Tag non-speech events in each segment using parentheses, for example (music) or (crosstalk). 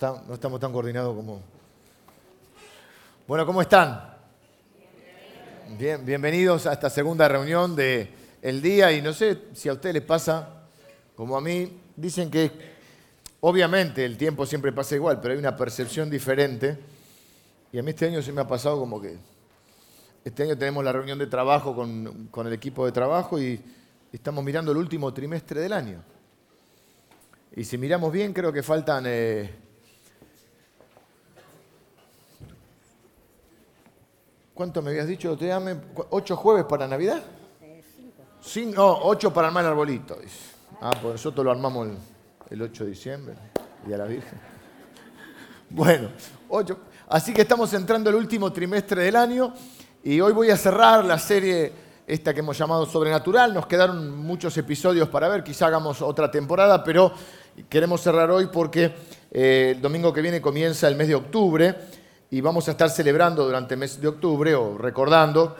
No estamos tan coordinados como... Bueno, ¿cómo están? Bien, bienvenidos a esta segunda reunión del el día y no sé si a ustedes les pasa como a mí. Dicen que obviamente el tiempo siempre pasa igual, pero hay una percepción diferente. Y a mí este año se me ha pasado como que este año tenemos la reunión de trabajo con, el equipo de trabajo y estamos mirando el último trimestre del año. Y si miramos bien, creo que faltan... Eh, ¿Cuánto me habías dicho? ¿Te ¿Ocho jueves para Navidad? cinco. No, ocho para armar el arbolito. Ah, pues nosotros lo armamos el, 8 de diciembre, y a la Virgen. (laughs) Bueno, ocho. Así que estamos entrando el último trimestre del año y hoy voy a cerrar la serie esta que hemos llamado Sobrenatural. Nos quedaron muchos episodios para ver, quizá hagamos otra temporada, pero queremos cerrar hoy porque eh, el domingo que viene comienza el mes de octubre y vamos a estar celebrando durante el mes de octubre o recordando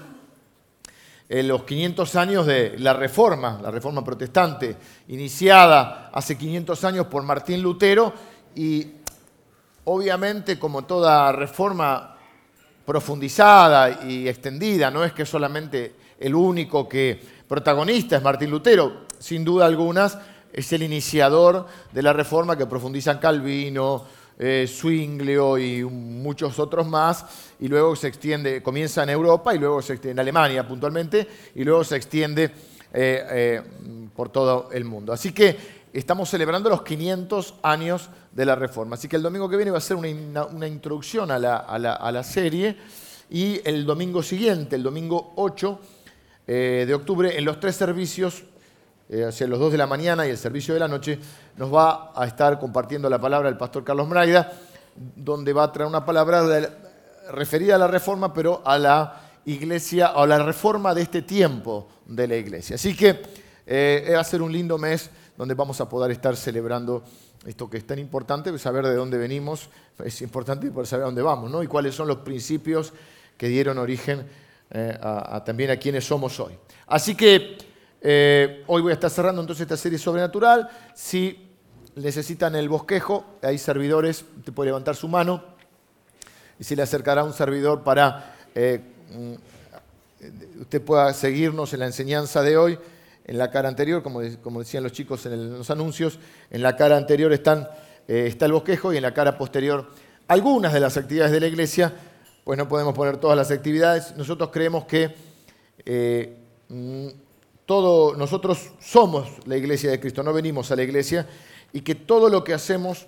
eh, los 500 años de la Reforma, la Reforma Protestante, iniciada hace 500 años por Martín Lutero y obviamente como toda reforma profundizada y extendida, no es que solamente el único que protagonista es Martín Lutero, sin duda algunas es el iniciador de la reforma que profundizan Calvino, eh, y muchos otros más, y luego se extiende, comienza en Europa y luego se extiende en Alemania puntualmente, y luego se extiende eh, eh, por todo el mundo. Así que estamos celebrando los 500 años de la Reforma. Así que el domingo que viene va a ser una, introducción a la, serie, y el domingo siguiente, el domingo 8 de octubre, en los tres servicios eh, hacia los 2 de la mañana y el servicio de la noche, nos va a estar compartiendo la palabra el pastor Carlos Braida, donde va a traer una palabra referida a la reforma, pero a la iglesia, a la reforma de este tiempo de la iglesia. Así que eh, va a ser un lindo mes donde vamos a poder estar celebrando esto que es tan importante, saber de dónde venimos, es importante poder saber a dónde vamos, ¿no? Y cuáles son los principios que dieron origen eh, también a quienes somos hoy. Así que eh, hoy voy a estar cerrando entonces esta serie sobrenatural. Si necesitan el bosquejo, hay servidores, usted puede levantar su mano y se le acercará un servidor para eh, mm, usted pueda seguirnos en la enseñanza de hoy. En la cara anterior, como, decían los chicos en, los anuncios, en la cara anterior eh, está el bosquejo y en la cara posterior algunas de las actividades de la iglesia. Pues no podemos poner todas las actividades. Nosotros creemos que mm, todo, nosotros somos la iglesia de Cristo, no venimos a la iglesia, y que todo lo que hacemos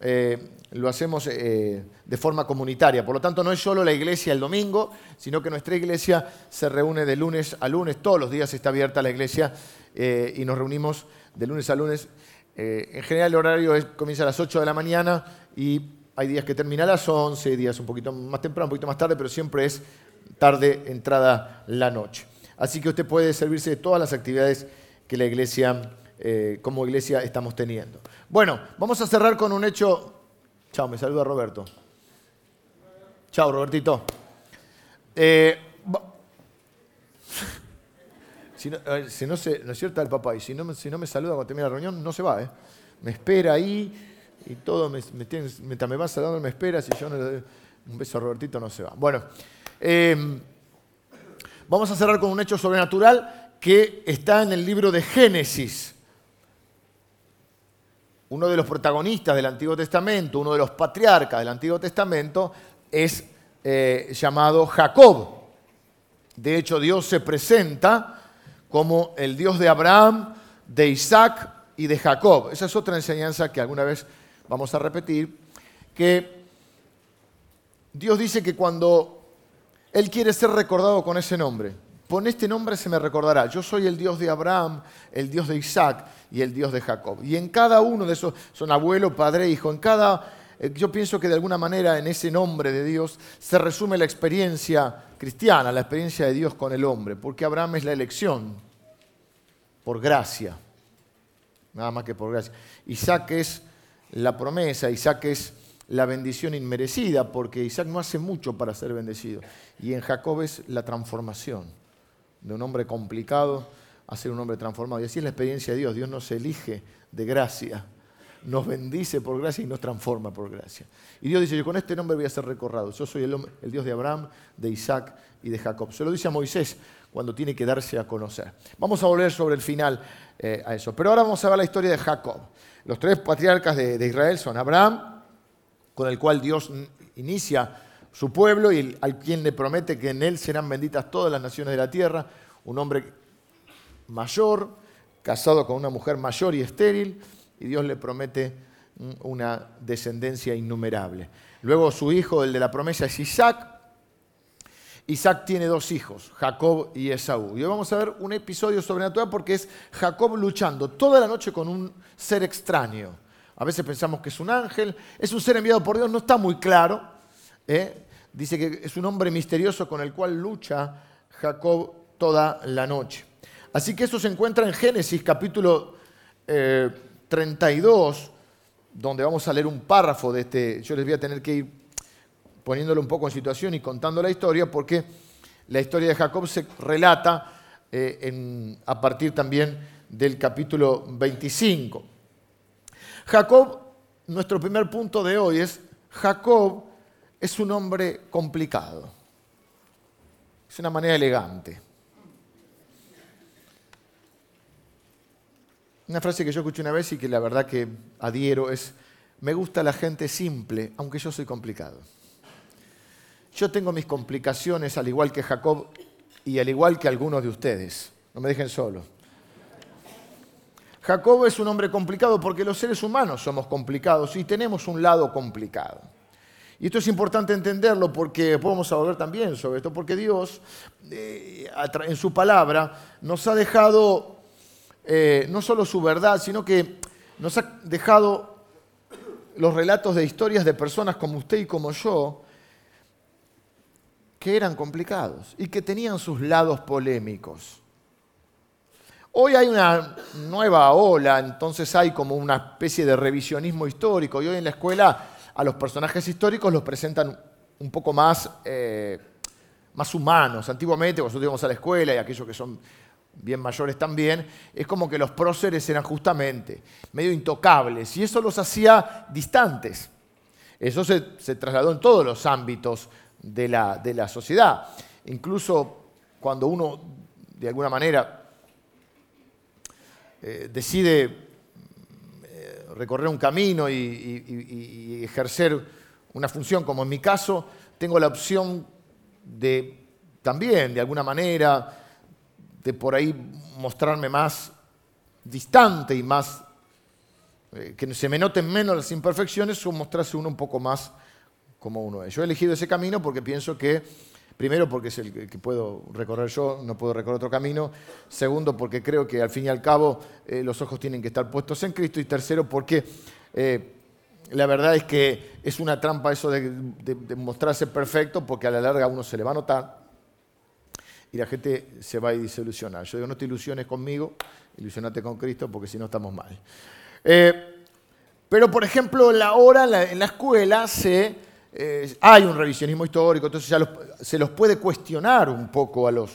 eh, lo hacemos eh, de forma comunitaria. Por lo tanto, no es solo la iglesia el domingo, sino que nuestra iglesia se reúne de lunes a lunes, todos los días está abierta la iglesia eh, y nos reunimos de lunes a lunes. en general el horario comienza a las 8 de la mañana y hay días que termina a las 11, días un poquito más temprano, un poquito más tarde, pero siempre es tarde, entrada la noche. Así que usted puede servirse de todas las actividades que la iglesia, eh, como iglesia, estamos teniendo. Bueno, vamos a cerrar con un hecho. Chao, me saluda Roberto. Chao, Robertito. Eh, (laughs) si, no, se, no es cierto el papá, y si no, si no me saluda cuando termina la reunión, no se va, ¿eh? Me espera ahí y todo, me, me, mientras me va saludando, me espera, si yo no le doy un beso a Robertito, no se va. Bueno, eh, Vamos a cerrar con un hecho sobrenatural que está en el libro de Génesis. Uno de los protagonistas del Antiguo Testamento, uno de los patriarcas del Antiguo Testamento, es eh, llamado Jacob. De hecho, Dios se presenta como el Dios de Abraham, de Isaac y de Jacob. Esa es otra enseñanza que alguna vez vamos a repetir, que Dios dice que cuando él quiere ser recordado con ese nombre. Con este nombre se me recordará. Yo soy el Dios de Abraham, el Dios de Isaac y el Dios de Jacob. Y en cada uno de esos, son abuelo, padre, hijo, en cada, eh, yo pienso que de alguna manera en ese nombre de Dios se resume la experiencia cristiana, la experiencia de Dios con el hombre, porque Abraham es la elección, por gracia, nada más que por gracia. Isaac es la promesa, Isaac es la bendición inmerecida, porque Isaac no hace mucho para ser bendecido. Y en Jacob es la transformación de un hombre complicado a ser un hombre transformado. Y así es la experiencia de Dios. Dios nos elige de gracia nos bendice por gracia y nos transforma por gracia. Y Dios dice, yo con este nombre voy a ser recorrado. Yo soy el, Dios de Abraham, de Isaac y de Jacob. Se lo dice a Moisés cuando tiene que darse a conocer. Vamos a volver sobre el final eh, a eso. Pero ahora vamos a ver la historia de Jacob. Los tres patriarcas de, Israel son Abraham, con el cual Dios inicia su pueblo y al quien le promete que en él serán benditas todas las naciones de la tierra, un hombre mayor, casado con una mujer mayor y estéril, y Dios le promete mm, una descendencia innumerable. Luego su hijo, el de la promesa, es Isaac, Isaac tiene dos hijos, Jacob y Esaú. Y hoy vamos a ver un episodio sobrenatural porque es Jacob luchando toda la noche con un ser extraño. A veces pensamos que es un ángel, es un ser enviado por Dios, no está muy claro. ¿eh? Dice que es un hombre misterioso con el cual lucha Jacob toda la noche. Así que eso se encuentra en Génesis capítulo 32, eh, donde vamos a leer un párrafo de este. Yo les voy a tener que ir poniéndolo un poco en situación y contando la historia, porque la historia de Jacob se relata eh, a partir también del capítulo 25. Jacob, nuestro primer punto de hoy es, Jacob es un hombre complicado. Es una manera elegante. Una frase que yo escuché una vez y que la verdad que adhiero es, me gusta la gente simple, aunque yo soy complicado. Yo tengo mis complicaciones al igual que Jacob y al igual que algunos de ustedes. No me dejen solo. Jacob es un hombre complicado porque los seres humanos somos complicados y tenemos un lado complicado. Y esto es importante entenderlo porque podemos hablar también sobre esto, porque Dios eh, en su palabra nos ha dejado eh, no solo su verdad, sino que nos ha dejado los relatos de historias de personas como usted y como yo, que eran complicados y que tenían sus lados polémicos. Hoy hay una nueva ola, entonces hay como una especie de revisionismo histórico y hoy en la escuela a los personajes históricos los presentan un poco más, eh, más humanos. Antiguamente, cuando íbamos a la escuela y aquellos que son bien mayores también, es como que los próceres eran justamente medio intocables y eso los hacía distantes. Eso se, se trasladó en todos los ámbitos de la, de la sociedad. Incluso cuando uno, de alguna manera, eh, decide eh, recorrer un camino y, ejercer una función, como en mi caso, tengo la opción de también, de alguna manera, de por ahí mostrarme más distante y más, eh, que se me noten menos las imperfecciones o mostrarse uno un poco más como uno es. Yo he elegido ese camino porque pienso que, primero porque es el que puedo recorrer yo, no puedo recorrer otro camino. Segundo porque creo que al fin y al cabo eh, los ojos tienen que estar puestos en Cristo. Y tercero porque eh, la verdad es que es una trampa eso de, mostrarse perfecto porque a la larga uno se le va a notar y la gente se va a desilusionar. Yo digo, no te ilusiones conmigo, ilusionate con Cristo porque si no estamos mal. Eh, pero, por ejemplo, la hora en la escuela se eh, hay un revisionismo histórico, entonces se los puede cuestionar un poco a los,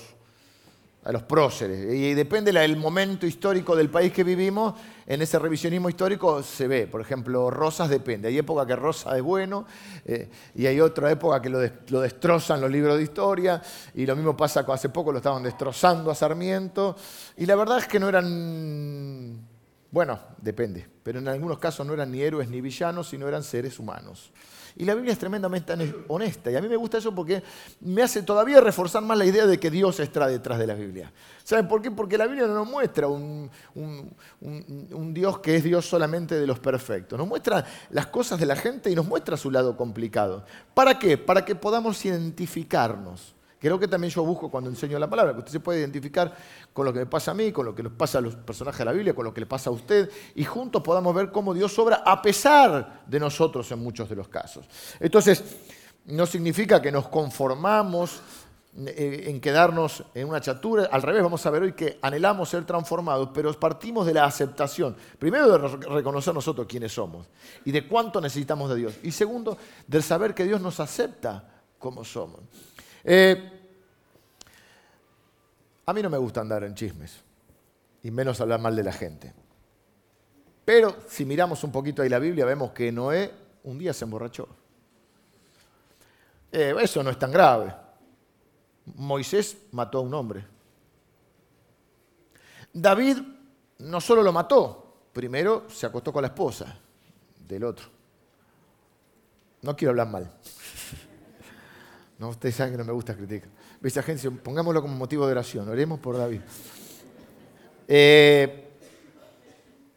próceres. Y depende del momento histórico del país que vivimos, en ese revisionismo histórico se ve. Por ejemplo, Rosas depende. Hay época que Rosa es bueno eh, y hay otra época que lo, lo, destrozan los libros de historia. Y lo mismo pasa con hace poco, lo estaban destrozando a Sarmiento. Y la verdad es que no eran... Bueno, depende, pero en algunos casos no eran ni héroes ni villanos, sino eran seres humanos. Y la Biblia es tremendamente honesta. Y a mí me gusta eso porque me hace todavía reforzar más la idea de que Dios está detrás de la Biblia. ¿Saben por qué? Porque la Biblia no nos muestra un, un, Dios que es Dios solamente de los perfectos. Nos muestra las cosas de la gente y nos muestra su lado complicado. ¿Para qué? Para que podamos identificarnos. Creo que también yo busco cuando enseño la palabra, que usted se puede identificar con lo que me pasa a mí, con lo que les pasa a los personajes de la Biblia, con lo que le pasa a usted, y juntos podamos ver cómo Dios obra a pesar de nosotros en muchos de los casos. Entonces, no significa que nos conformamos eh, en quedarnos en una chatura, al revés, vamos a ver hoy que anhelamos ser transformados, pero partimos de la aceptación, primero de reconocer nosotros quiénes somos y de cuánto necesitamos de Dios, y segundo, del saber que Dios nos acepta como somos. Eh, a mí no me gusta andar en chismes, y menos hablar mal de la gente. Pero si miramos un poquito ahí la Biblia, vemos que Noé un día se emborrachó. Eh, eso no es tan grave. Moisés mató a un hombre. David no solo lo mató, primero se acostó con la esposa del otro. No quiero hablar mal. No, ustedes saben que no me gusta criticar. Esa agencia, pongámoslo como motivo de oración. Oremos por David. Eh,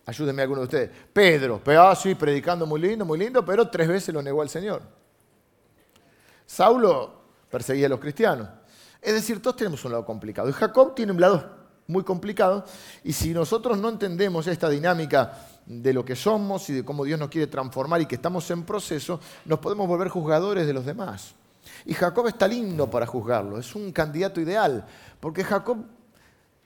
ayúdenme alguno de ustedes. Pedro, ah, sí, predicando muy lindo, muy lindo, pero tres veces lo negó al Señor. Saulo perseguía a los cristianos. Es decir, todos tenemos un lado complicado. Y Jacob tiene un lado muy complicado. Y si nosotros no entendemos esta dinámica de lo que somos y de cómo Dios nos quiere transformar y que estamos en proceso, nos podemos volver juzgadores de los demás. Y Jacob está lindo para juzgarlo, es un candidato ideal, porque Jacob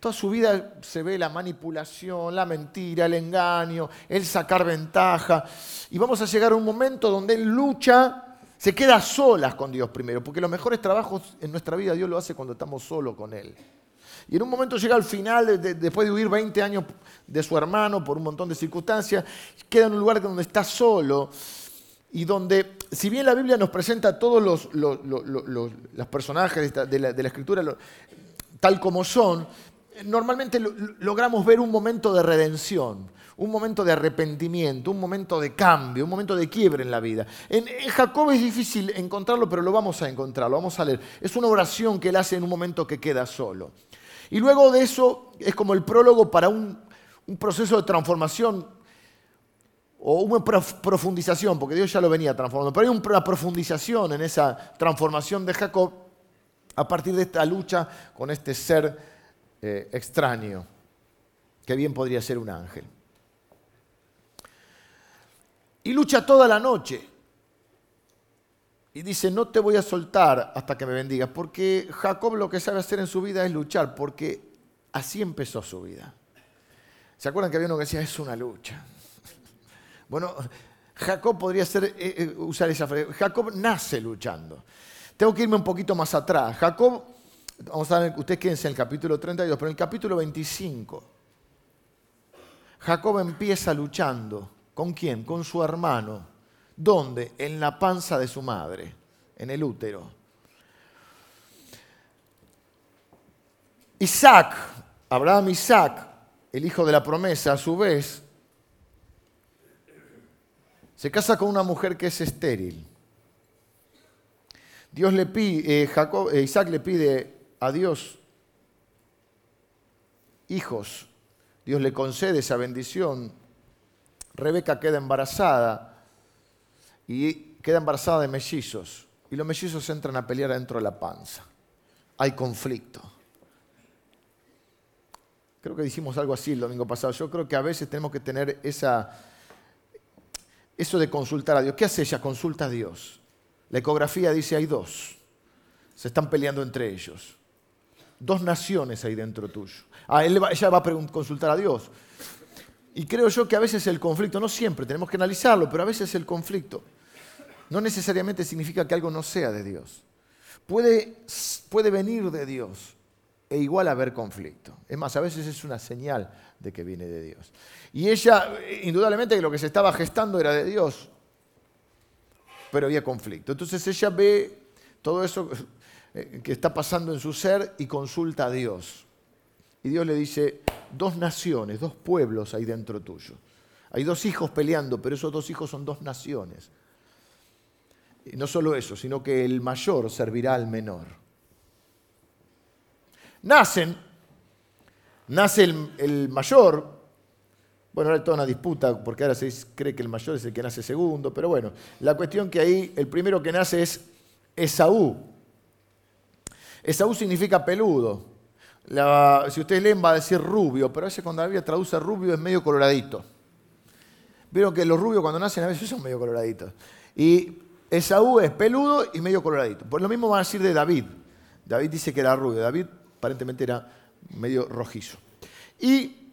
toda su vida se ve la manipulación, la mentira, el engaño, el sacar ventaja. Y vamos a llegar a un momento donde él lucha se queda solas con Dios primero, porque los mejores trabajos en nuestra vida Dios lo hace cuando estamos solos con Él. Y en un momento llega al final, después de huir 20 años de su hermano por un montón de circunstancias, queda en un lugar donde está solo y donde, si bien la Biblia nos presenta todos los, personajes de la, escritura tal como son, normalmente logramos ver un momento de redención un momento de arrepentimiento, un momento de cambio, un momento de quiebre en la vida. En, Jacob es difícil encontrarlo, pero lo vamos a encontrar, lo vamos a leer. Es una oración que él hace en un momento que queda solo. Y luego de eso es como el prólogo para un, proceso de transformación o una profundización, porque Dios ya lo venía transformando, pero hay una profundización en esa transformación de Jacob a partir de esta lucha con este ser eh, extraño, que bien podría ser un ángel y lucha toda la noche. Y dice, no te voy a soltar hasta que me bendigas, porque Jacob lo que sabe hacer en su vida es luchar, porque así empezó su vida. ¿Se acuerdan que había uno que decía, es una lucha? Bueno, Jacob podría ser, eh, eh, usar esa frase. Jacob nace luchando. Tengo que irme un poquito más atrás. Jacob, vamos a ver, ustedes quédense en el capítulo 32, pero en el capítulo 25, Jacob empieza luchando ¿Con quién? Con su hermano. ¿Dónde? En la panza de su madre, en el útero. Isaac, Abraham Isaac, el hijo de la promesa, a su vez, se casa con una mujer que es estéril. Dios le pide, eh, eh, Isaac le pide a Dios hijos. Dios le concede esa bendición Rebeca queda embarazada y queda embarazada de mellizos. Y los mellizos entran a pelear dentro de la panza. Hay conflicto. Creo que dijimos algo así el domingo pasado. Yo creo que a veces tenemos que tener esa, eso de consultar a Dios. ¿Qué hace ella? Consulta a Dios. La ecografía dice hay dos. Se están peleando entre ellos. Dos naciones ahí dentro tuyo. Ah, ella va a consultar a Dios. Y creo yo que a veces el conflicto, no siempre, tenemos que analizarlo, pero a veces el conflicto no necesariamente significa que algo no sea de Dios. Puede, puede venir de Dios e igual haber conflicto. Es más, a veces es una señal de que viene de Dios. Y ella, indudablemente que lo que se estaba gestando era de Dios, pero había conflicto. Entonces ella ve todo eso eh, que está pasando en su ser y consulta a Dios. Y Dios le dice, dos naciones, dos pueblos hay dentro tuyo. Hay dos hijos peleando, pero esos dos hijos son dos naciones. No solo eso, sino que el mayor servirá al menor. Nacen, nace el, mayor, bueno, ahora hay toda una disputa, porque ahora se cree que el mayor es el que nace segundo, pero bueno, la cuestión que ahí el primero que nace es Esaú. Esaú significa peludo si ustedes leen va a decir rubio, pero a veces cuando la Biblia traduce rubio es medio coloradito. Vieron que los rubios cuando nacen a veces son medio coloraditos. Y Esaú es peludo y medio coloradito. Pues lo mismo va a decir de David. David dice que era rubio. David aparentemente era medio rojizo. Y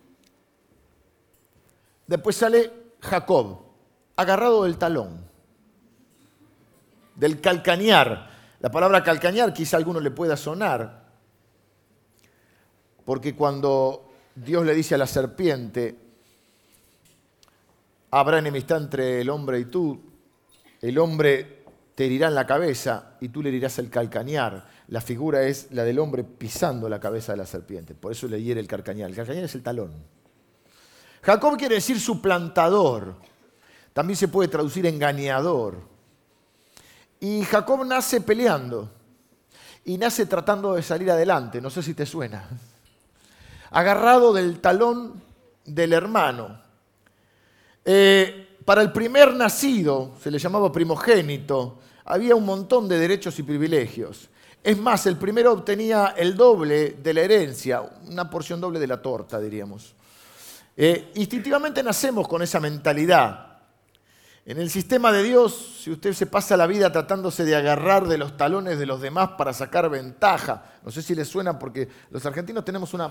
después sale Jacob, agarrado del talón, del calcañar. La palabra calcañar quizá a alguno le pueda sonar. Porque cuando Dios le dice a la serpiente, habrá enemistad entre el hombre y tú. El hombre te herirá en la cabeza y tú le herirás el calcañar. La figura es la del hombre pisando la cabeza de la serpiente. Por eso le hiere el calcañar. El calcañar es el talón. Jacob quiere decir suplantador. También se puede traducir engañador. Y Jacob nace peleando. Y nace tratando de salir adelante. No sé si te suena. Agarrado del talón del hermano. Eh, para el primer nacido, se le llamaba primogénito, había un montón de derechos y privilegios. Es más, el primero obtenía el doble de la herencia, una porción doble de la torta, diríamos. Eh, instintivamente nacemos con esa mentalidad. En el sistema de Dios, si usted se pasa la vida tratándose de agarrar de los talones de los demás para sacar ventaja, no sé si le suena porque los argentinos tenemos una,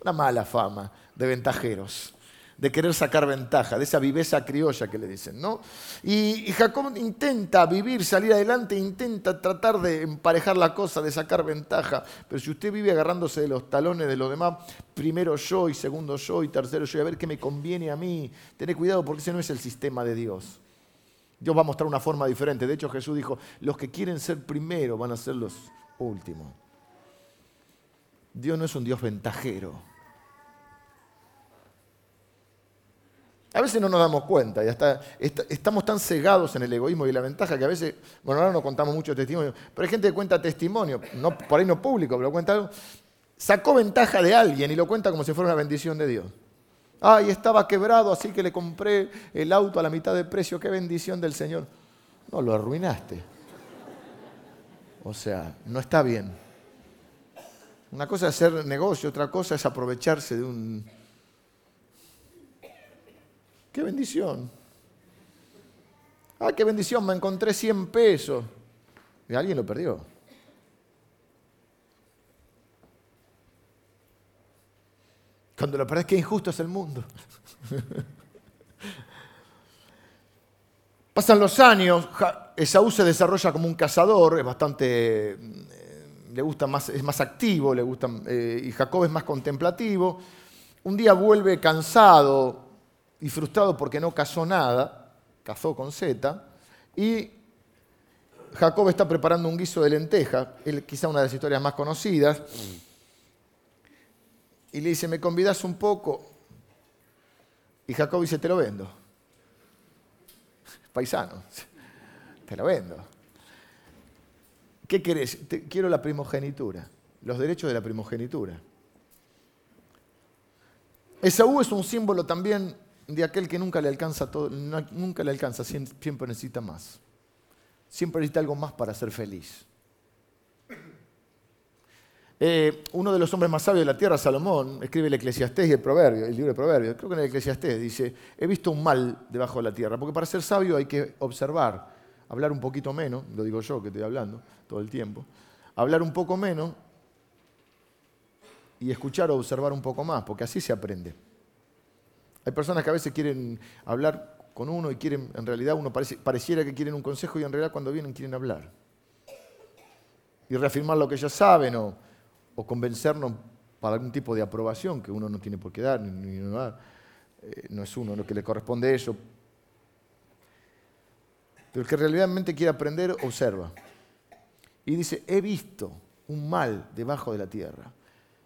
una mala fama de ventajeros de querer sacar ventaja, de esa viveza criolla que le dicen, ¿no? Y, Jacob intenta vivir, salir adelante, intenta tratar de emparejar la cosa, de sacar ventaja, pero si usted vive agarrándose de los talones de los demás, primero yo y segundo yo y tercero yo, y a ver qué me conviene a mí, tené cuidado porque ese no es el sistema de Dios. Dios va a mostrar una forma diferente. De hecho, Jesús dijo, los que quieren ser primero van a ser los últimos. Dios no es un Dios ventajero. A veces no nos damos cuenta y hasta estamos tan cegados en el egoísmo y la ventaja que a veces, bueno, ahora no contamos mucho testimonio, pero hay gente que cuenta testimonio, no, por ahí no público, pero cuenta algo, sacó ventaja de alguien y lo cuenta como si fuera una bendición de Dios. Ay, estaba quebrado, así que le compré el auto a la mitad de precio, qué bendición del Señor. No, lo arruinaste. O sea, no está bien. Una cosa es hacer negocio, otra cosa es aprovecharse de un ¡Qué bendición! ¡Ah, qué bendición! Me encontré 100 pesos. Y alguien lo perdió. Cuando lo perdés, qué injusto es el mundo. (laughs) Pasan los años, Esaú se desarrolla como un cazador, es bastante, eh, le gusta más, es más activo, le gusta, eh, y Jacob es más contemplativo. Un día vuelve cansado y frustrado porque no cazó nada, cazó con Z, y Jacob está preparando un guiso de lenteja, quizá una de las historias más conocidas, y le dice, ¿me convidas un poco? Y Jacob dice, te lo vendo. Paisano, (laughs) te lo vendo. ¿Qué querés? quiero la primogenitura, los derechos de la primogenitura. Esaú es un símbolo también de aquel que nunca le alcanza todo, nunca le alcanza, siempre necesita más. Siempre necesita algo más para ser feliz. Eh, uno de los hombres más sabios de la tierra, Salomón, escribe el Eclesiastés y el Proverbio, el libro de Proverbios. Creo que en el Eclesiastés dice: He visto un mal debajo de la tierra, porque para ser sabio hay que observar, hablar un poquito menos, lo digo yo que estoy hablando todo el tiempo, hablar un poco menos y escuchar o observar un poco más, porque así se aprende. Hay personas que a veces quieren hablar con uno y quieren, en realidad uno pareciera que quieren un consejo y en realidad cuando vienen quieren hablar. Y reafirmar lo que ya saben o, convencernos para algún tipo de aprobación que uno no tiene por qué dar, ni, no, dar. Eh, no es uno lo que le corresponde eso. Pero el que realmente quiere aprender, observa. Y dice, he visto un mal debajo de la tierra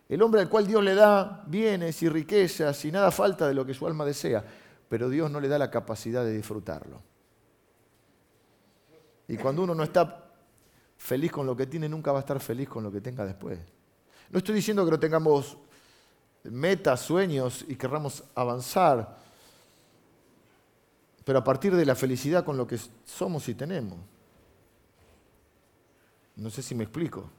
el hombre al cual Dios le da bienes y riquezas y nada falta de lo que su alma desea, pero Dios no le da la capacidad de disfrutarlo. Y cuando uno no está feliz con lo que tiene, nunca va a estar feliz con lo que tenga después. No estoy diciendo que no tengamos metas, sueños y querramos avanzar, pero a partir de la felicidad con lo que somos y tenemos. No sé si me explico.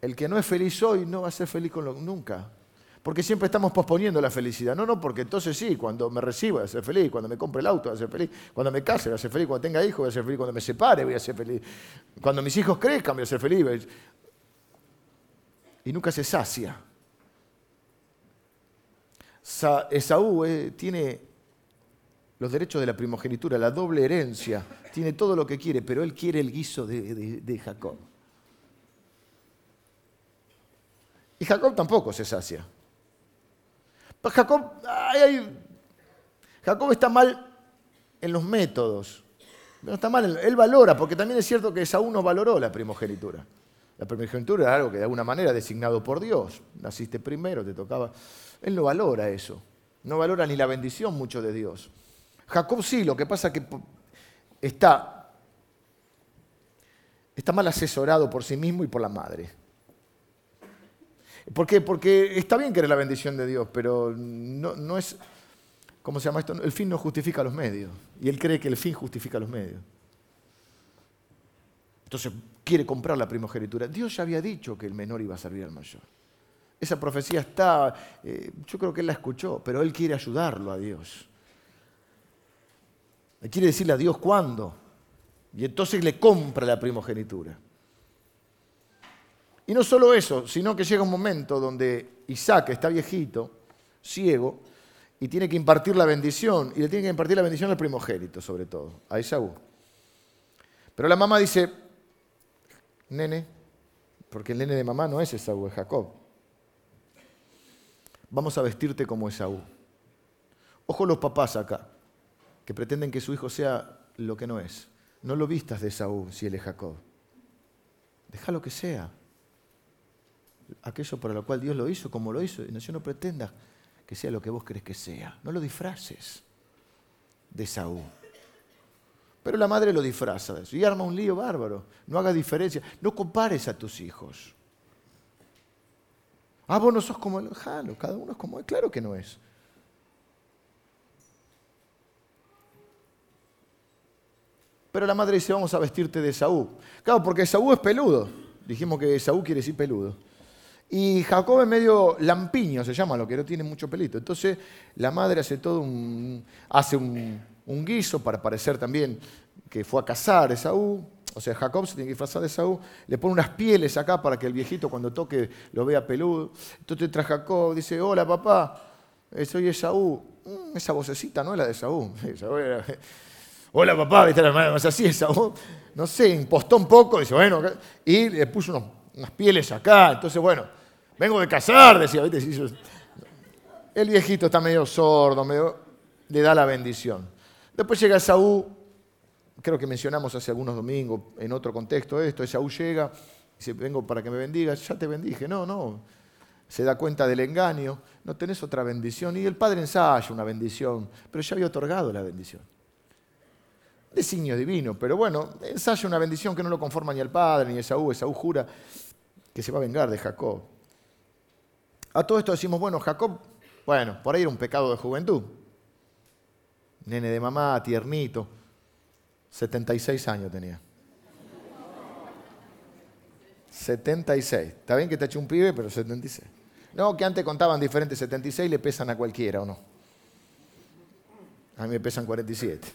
El que no es feliz hoy no va a ser feliz con lo, nunca. Porque siempre estamos posponiendo la felicidad. No, no, porque entonces sí, cuando me reciba voy a ser feliz, cuando me compre el auto voy a ser feliz, cuando me case voy a ser feliz, cuando tenga hijos voy a ser feliz, cuando me separe voy a ser feliz, cuando mis hijos crezcan voy a ser feliz. Y nunca se sacia. Esaú eh, tiene los derechos de la primogenitura, la doble herencia, tiene todo lo que quiere, pero él quiere el guiso de Jacob. Y Jacob tampoco se sacia. Jacob Jacob está mal en los métodos. No está mal, él valora, porque también es cierto que Esaú no valoró la primogenitura. La primogenitura era algo que de alguna manera designado por Dios. Naciste primero, te tocaba. Él no valora eso. No valora ni la bendición mucho de Dios. Jacob sí, lo que pasa es que está, está mal asesorado por sí mismo y por la madre. ¿Por qué? Porque está bien querer la bendición de Dios, pero no, no es, ¿cómo se llama esto? El fin no justifica los medios. Y él cree que el fin justifica los medios. Entonces quiere comprar la primogenitura. Dios ya había dicho que el menor iba a servir al mayor. Esa profecía está, eh, yo creo que él la escuchó, pero él quiere ayudarlo a Dios. Quiere decirle a Dios cuándo. Y entonces le compra la primogenitura. Y no solo eso, sino que llega un momento donde Isaac está viejito, ciego, y tiene que impartir la bendición, y le tiene que impartir la bendición al primogénito, sobre todo, a Esaú. Pero la mamá dice, nene, porque el nene de mamá no es Esaú, es Jacob. Vamos a vestirte como Esaú. Ojo los papás acá, que pretenden que su hijo sea lo que no es. No lo vistas de Esaú si él es Jacob. Déjalo que sea. Aquello para lo cual Dios lo hizo, como lo hizo. Y no, no pretenda que sea lo que vos crees que sea. No lo disfraces de Esaú. Pero la madre lo disfraza de eso y arma un lío bárbaro. No haga diferencia. No compares a tus hijos. Ah, vos no sos como él. Jalo, cada uno es como él. Claro que no es. Pero la madre dice, vamos a vestirte de Saúl. Claro, porque Saúl es peludo. Dijimos que Saúl quiere decir peludo. Y Jacob es medio lampiño, se llama, lo que no tiene mucho pelito. Entonces la madre hace todo un, hace un, guiso para parecer también que fue a cazar Esaú. O sea, Jacob se tiene que disfrazar de Esaú, le pone unas pieles acá para que el viejito cuando toque lo vea peludo. Entonces trae Jacob, dice, hola papá, eh, soy Esaú. Mm, esa vocecita no es la de Esaú. (laughs) hola papá, viste la madre, así Esaú. No sé, impostó un poco, dice, bueno, y le puso unas pieles acá. Entonces, bueno, vengo de cazar, decía. El viejito está medio sordo, medio, le da la bendición. Después llega Esaú, creo que mencionamos hace algunos domingos en otro contexto esto, Esaú llega, dice, vengo para que me bendiga, ya te bendije. No, no, se da cuenta del engaño, no tenés otra bendición. Y el padre ensaya una bendición, pero ya había otorgado la bendición. Designio divino, pero bueno, ensaya una bendición que no lo conforma ni al padre ni Esaú. Esaú jura que se va a vengar de Jacob. A todo esto decimos, bueno, Jacob, bueno, por ahí era un pecado de juventud nene de mamá, tiernito. 76 años tenía. 76. Está bien que te hecho un pibe, pero 76. No, que antes contaban diferentes 76 le pesan a cualquiera, ¿o no? A mí me pesan 47.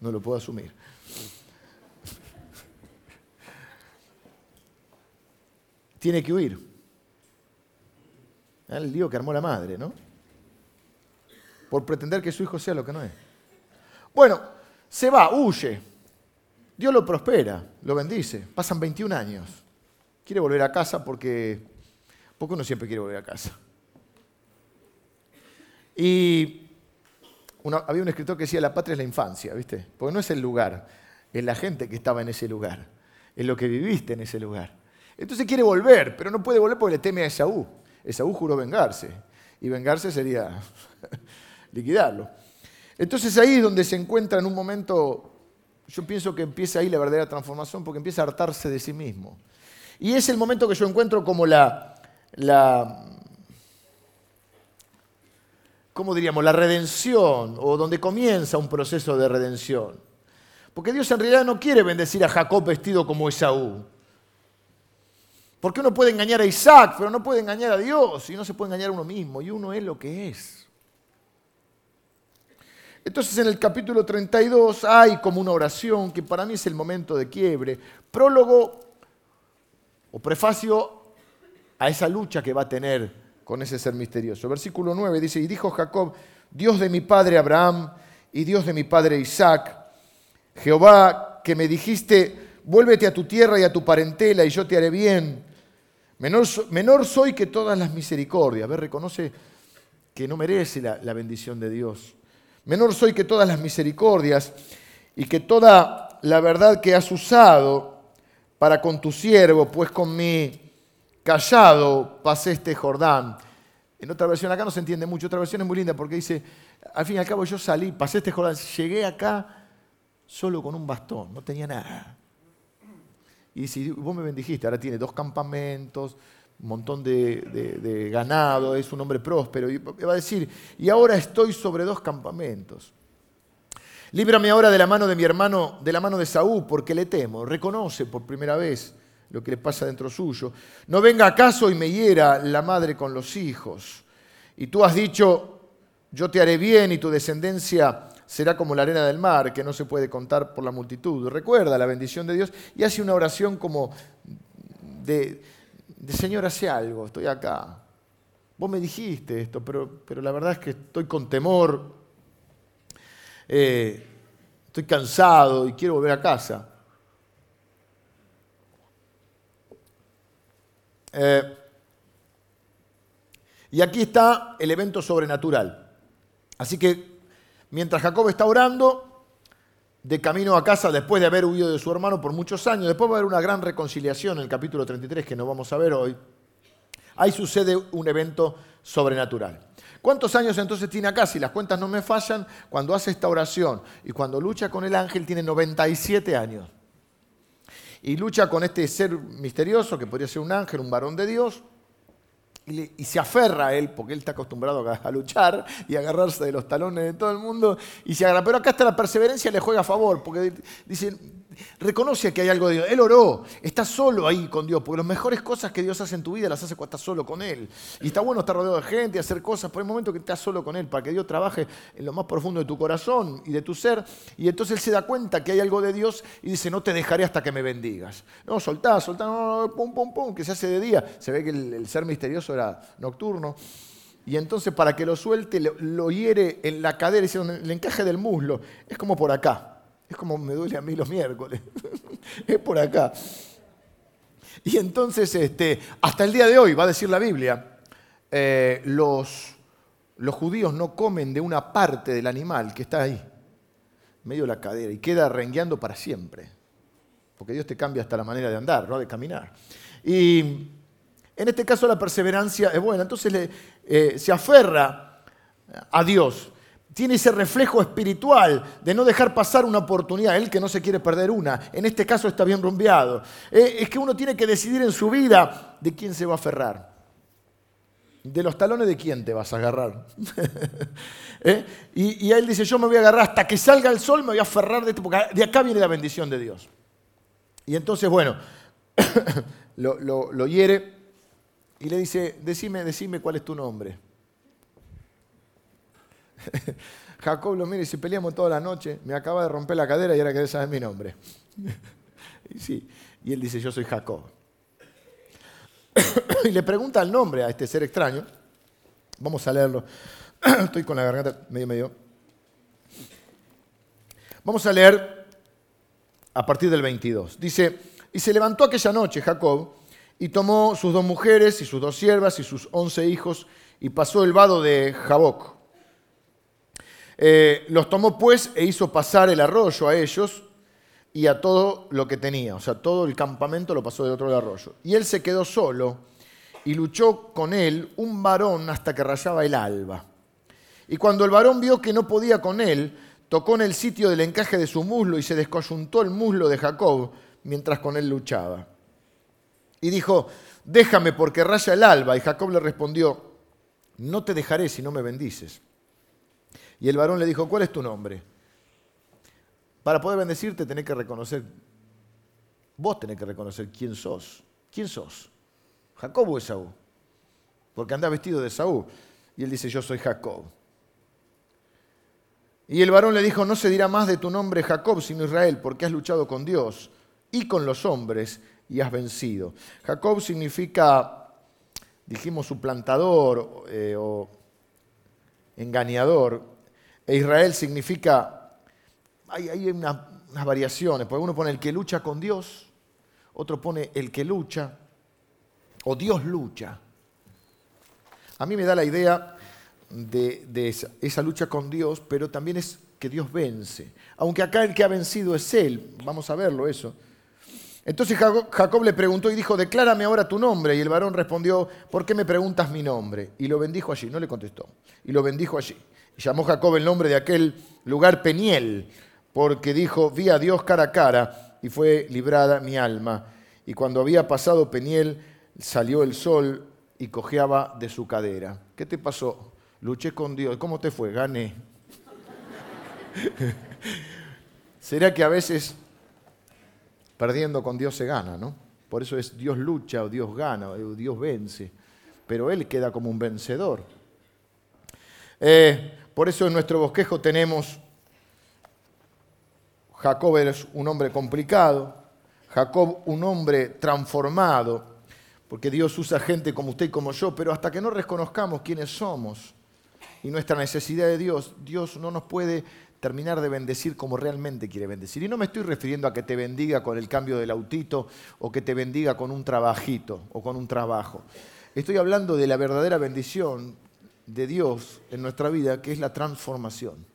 No lo puedo asumir. Tiene que huir. El lío que armó la madre, ¿no? por pretender que su hijo sea lo que no es. Bueno, se va, huye. Dios lo prospera, lo bendice. Pasan 21 años. Quiere volver a casa porque, porque uno siempre quiere volver a casa. Y había un escritor que decía, la patria es la infancia, ¿viste? Porque no es el lugar, es la gente que estaba en ese lugar, es lo que viviste en ese lugar. Entonces quiere volver, pero no puede volver porque le teme a Esaú. Esaú juró vengarse. Y vengarse sería (laughs) liquidarlo. Entonces ahí es donde se encuentra en un momento, yo pienso que empieza ahí la verdadera transformación porque empieza a hartarse de sí mismo. Y es el momento que yo encuentro como la, la ¿cómo diríamos? La redención, o donde comienza un proceso de redención. Porque Dios en realidad no quiere bendecir a Jacob vestido como Esaú. Porque uno puede engañar a Isaac, pero no puede engañar a Dios, y no se puede engañar a uno mismo, y uno es lo que es. Entonces en el capítulo 32 hay como una oración que para mí es el momento de quiebre, prólogo o prefacio a esa lucha que va a tener con ese ser misterioso. Versículo 9 dice, y dijo Jacob, Dios de mi padre Abraham y Dios de mi padre Isaac, Jehová, que me dijiste, vuélvete a tu tierra y a tu parentela y yo te haré bien. Menor, soy que todas las misericordias. A ver, reconoce que no merece la, la bendición de Dios. Menor soy que todas las misericordias y que toda la verdad que has usado para con tu siervo, pues con mi callado pasé este Jordán. En otra versión, acá no se entiende mucho, otra versión es muy linda porque dice, al fin y al cabo yo salí, pasé este Jordán, llegué acá solo con un bastón, no tenía nada. Y si vos me bendijiste, ahora tiene dos campamentos, un montón de, ganado, es un hombre próspero. Y va a decir, y ahora estoy sobre dos campamentos. Líbrame ahora de la mano de mi hermano, de la mano de Saúl, porque le temo. Reconoce por primera vez lo que le pasa dentro suyo. No venga acaso y me hiera la madre con los hijos. Y tú has dicho, yo te haré bien y tu descendencia será como la arena del mar, que no se puede contar por la multitud. Recuerda la bendición de Dios y hace una oración como de, Señor, hace algo, estoy acá. Vos me dijiste esto, pero, pero la verdad es que estoy con temor, eh, estoy cansado y quiero volver a casa. Eh, y aquí está el evento sobrenatural. Así que Mientras Jacob está orando, de camino a casa después de haber huido de su hermano por muchos años, después va a haber una gran reconciliación en el capítulo 33 que no vamos a ver hoy, ahí sucede un evento sobrenatural. ¿Cuántos años entonces tiene acá? Si las cuentas no me fallan, cuando hace esta oración y cuando lucha con el ángel tiene 97 años. Y lucha con este ser misterioso que podría ser un ángel, un varón de Dios, y, se aferra a él, porque él está acostumbrado a, luchar y a agarrarse de los talones de todo el mundo, y se agarra. Pero acá está la perseverancia, le juega a favor, porque dice, reconoce que hay algo de Dios. Él oró, está solo ahí con Dios, porque las mejores cosas que Dios hace en tu vida las hace cuando estás solo con Él. Y está bueno estar rodeado de gente y hacer cosas, por el momento que estás solo con Él, para que Dios trabaje en lo más profundo de tu corazón y de tu ser. Y entonces Él se da cuenta que hay algo de Dios y dice, no te dejaré hasta que me bendigas. No, soltá, soltá, pum, pum, pum, que se hace de día. Se ve que el ser misterioso era nocturno. Y entonces para que lo suelte, lo, hiere en la cadera, y el encaje del muslo. Es como por acá. Es como me duele a mí los miércoles. (laughs) es por acá. Y entonces, este, hasta el día de hoy, va a decir la Biblia, eh, los, los judíos no comen de una parte del animal que está ahí, medio la cadera, y queda rengueando para siempre. Porque Dios te cambia hasta la manera de andar, ¿no? de caminar. Y en este caso la perseverancia es buena, entonces eh, se aferra a Dios. Tiene ese reflejo espiritual de no dejar pasar una oportunidad, él que no se quiere perder una. En este caso está bien rumbeado. Eh, es que uno tiene que decidir en su vida de quién se va a aferrar. De los talones de quién te vas a agarrar. (laughs) ¿Eh? y, él dice, yo me voy a agarrar hasta que salga el sol, me voy a aferrar de esto, porque de acá viene la bendición de Dios. Y entonces, bueno, (coughs) lo hiere y le dice, decime, decime cuál es tu nombre. (laughs) Jacob lo mira y dice, peleamos toda la noche, me acaba de romper la cadera y ahora querés saber mi nombre. (laughs) y, sí, y él dice, yo soy Jacob. (coughs) y le pregunta el nombre a este ser extraño. Vamos a leerlo. (coughs) Estoy con la garganta medio medio. Vamos a leer a partir del 22. Dice, y se levantó aquella noche Jacob y tomó sus dos mujeres y sus dos siervas y sus once hijos y pasó el vado de Jaboc. Eh, los tomó pues e hizo pasar el arroyo a ellos y a todo lo que tenía. O sea, todo el campamento lo pasó del otro del arroyo. Y él se quedó solo y luchó con él un varón hasta que rayaba el alba. Y cuando el varón vio que no podía con él, tocó en el sitio del encaje de su muslo y se descoyuntó el muslo de Jacob mientras con él luchaba. Y dijo, déjame porque raya el alba. Y Jacob le respondió, no te dejaré si no me bendices. Y el varón le dijo, ¿cuál es tu nombre? Para poder bendecirte tenés que reconocer, vos tenés que reconocer quién sos. ¿Quién sos? ¿Jacob o Esaú? Porque anda vestido de Esaú. Y él dice, yo soy Jacob. Y el varón le dijo, no se dirá más de tu nombre Jacob, sino Israel, porque has luchado con Dios y con los hombres y has vencido. Jacob significa, dijimos, suplantador eh, o engañador, e Israel significa, hay, unas, unas variaciones, porque uno pone el que lucha con Dios, otro pone el que lucha, o Dios lucha. A mí me da la idea de, esa, lucha con Dios, pero también es que Dios vence. Aunque acá el que ha vencido es Él, vamos a verlo eso. Entonces Jacob le preguntó y dijo, declárame ahora tu nombre. Y el varón respondió, ¿por qué me preguntas mi nombre? Y lo bendijo allí, no le contestó. Y lo bendijo allí. Llamó Jacob el nombre de aquel lugar Peniel, porque dijo, vi a Dios cara a cara y fue librada mi alma. Y cuando había pasado Peniel, salió el sol y cojeaba de su cadera. ¿Qué te pasó? Luché con Dios. ¿Cómo te fue? Gané. (laughs) ¿Será que a veces perdiendo con Dios se gana, ¿no? Por eso es Dios lucha o Dios gana o Dios vence, pero Él queda como un vencedor. Eh, por eso en nuestro bosquejo tenemos, Jacob es un hombre complicado, Jacob un hombre transformado, porque Dios usa gente como usted y como yo, pero hasta que no reconozcamos quiénes somos y nuestra necesidad de Dios, Dios no nos puede terminar de bendecir como realmente quiere bendecir. Y no me estoy refiriendo a que te bendiga con el cambio del autito o que te bendiga con un trabajito o con un trabajo. Estoy hablando de la verdadera bendición de Dios en nuestra vida, que es la transformación.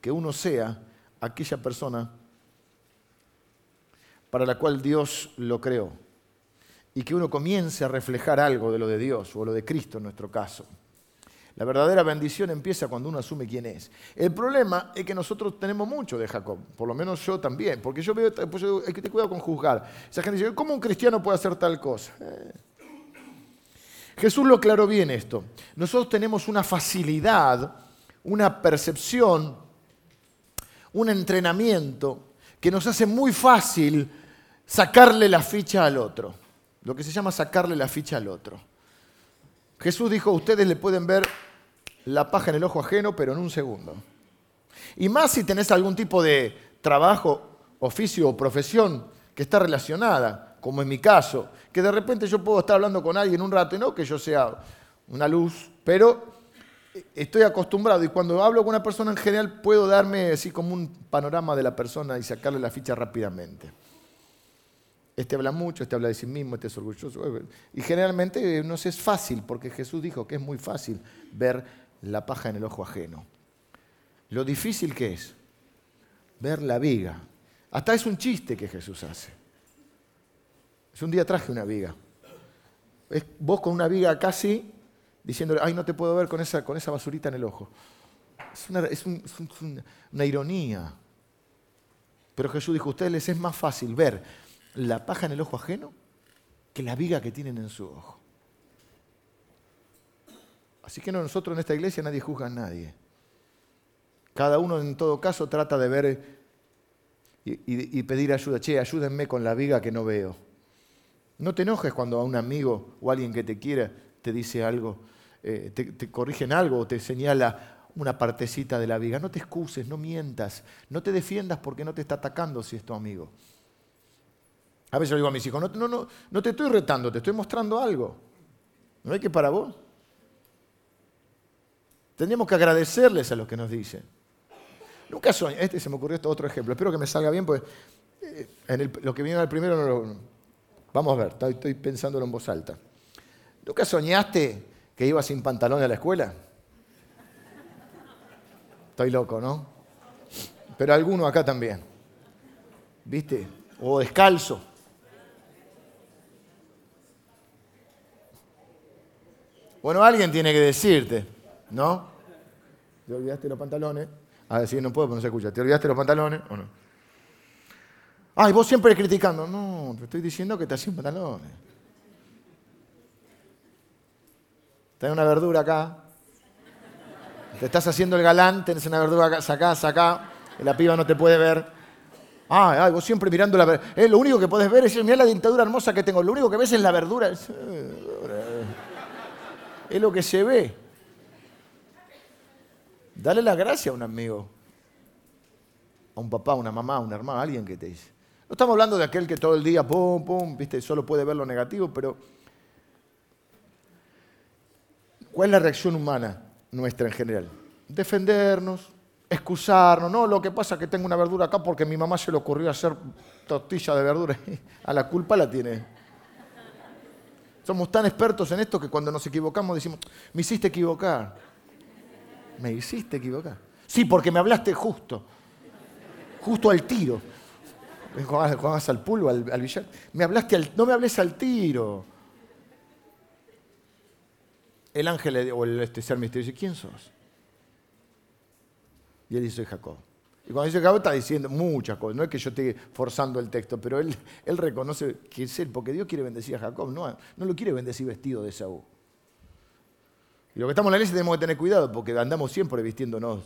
Que uno sea aquella persona para la cual Dios lo creó. Y que uno comience a reflejar algo de lo de Dios o lo de Cristo en nuestro caso. La verdadera bendición empieza cuando uno asume quién es. El problema es que nosotros tenemos mucho de Jacob, por lo menos yo también, porque yo veo, pues hay que tener cuidado con juzgar. Esa gente dice, ¿cómo un cristiano puede hacer tal cosa? Eh. Jesús lo aclaró bien esto. Nosotros tenemos una facilidad, una percepción, un entrenamiento que nos hace muy fácil sacarle la ficha al otro. Lo que se llama sacarle la ficha al otro. Jesús dijo, ustedes le pueden ver la paja en el ojo ajeno, pero en un segundo. Y más si tenés algún tipo de trabajo, oficio o profesión que está relacionada, como en mi caso, que de repente yo puedo estar hablando con alguien un rato y no que yo sea una luz, pero estoy acostumbrado y cuando hablo con una persona en general puedo darme así como un panorama de la persona y sacarle la ficha rápidamente. Este habla mucho, este habla de sí mismo, este es orgulloso. Y generalmente no sé, es fácil, porque Jesús dijo que es muy fácil ver la paja en el ojo ajeno. Lo difícil que es ver la viga. Hasta es un chiste que Jesús hace. Es un día traje una viga. Es vos con una viga casi diciéndole, ay, no te puedo ver con esa, con esa basurita en el ojo. Es una, es una ironía. Pero Jesús dijo, a ustedes les es más fácil ver la paja en el ojo ajeno que la viga que tienen en su ojo. Así que nosotros en esta iglesia nadie juzga a nadie. Cada uno en todo caso trata de ver y, pedir ayuda. Che, ayúdenme con la viga que no veo. No te enojes cuando a un amigo o alguien que te quiera te dice algo, eh, te, corrigen algo o te señala una partecita de la viga. No te excuses, no mientas, no te defiendas porque no te está atacando si es tu amigo. A veces yo digo a mis hijos, no, no, no, no te estoy retando, te estoy mostrando algo. ¿No hay que para vos? Tendríamos que agradecerles a los que nos dicen. Nunca soñé, este se me ocurrió este otro ejemplo, espero que me salga bien, porque eh, en lo que viene al primero no lo... Vamos a ver, estoy, pensándolo en voz alta. ¿Nunca soñaste que ibas sin pantalones a la escuela? Estoy loco, ¿no? Pero alguno acá también. ¿Viste? O descalzo. Bueno, alguien tiene que decirte, ¿no? ¿Te olvidaste los pantalones? A decir, no puedo, pero no se escucha. ¿Te olvidaste los pantalones o no? Ay, vos siempre criticando. No, te estoy diciendo que te sin pantalones. Tenés una verdura acá. Te estás haciendo el galán, tenés una verdura acá, sacá, sacá. La piba no te puede ver. Ay, ay, vos siempre mirando la verdura. Eh, lo único que podés ver es, mira la dentadura hermosa que tengo. Lo único que ves es la verdura. Es lo que se ve. Dale la gracia a un amigo, a un papá, a una mamá, a un hermano, a alguien que te dice. No estamos hablando de aquel que todo el día, pum, pum, viste, solo puede ver lo negativo, pero ¿cuál es la reacción humana nuestra en general? Defendernos, excusarnos, no, lo que pasa es que tengo una verdura acá porque mi mamá se le ocurrió hacer tortilla de verdura. A la culpa la tiene somos tan expertos en esto que cuando nos equivocamos decimos, me hiciste equivocar. Me hiciste equivocar. Sí, porque me hablaste justo. Justo al tiro. Vas al pulvo, al, billar. Me hablaste al, no me hables al tiro. El ángel o el este ser misterioso dice, ¿quién sos? Y él dice, soy Jacob. Y cuando dice Jacob está diciendo muchas cosas, no es que yo esté forzando el texto, pero él, reconoce que es él, porque Dios quiere bendecir a Jacob, no, no lo quiere bendecir vestido de Saúl. Y lo que estamos en la iglesia tenemos que tener cuidado, porque andamos siempre vistiéndonos.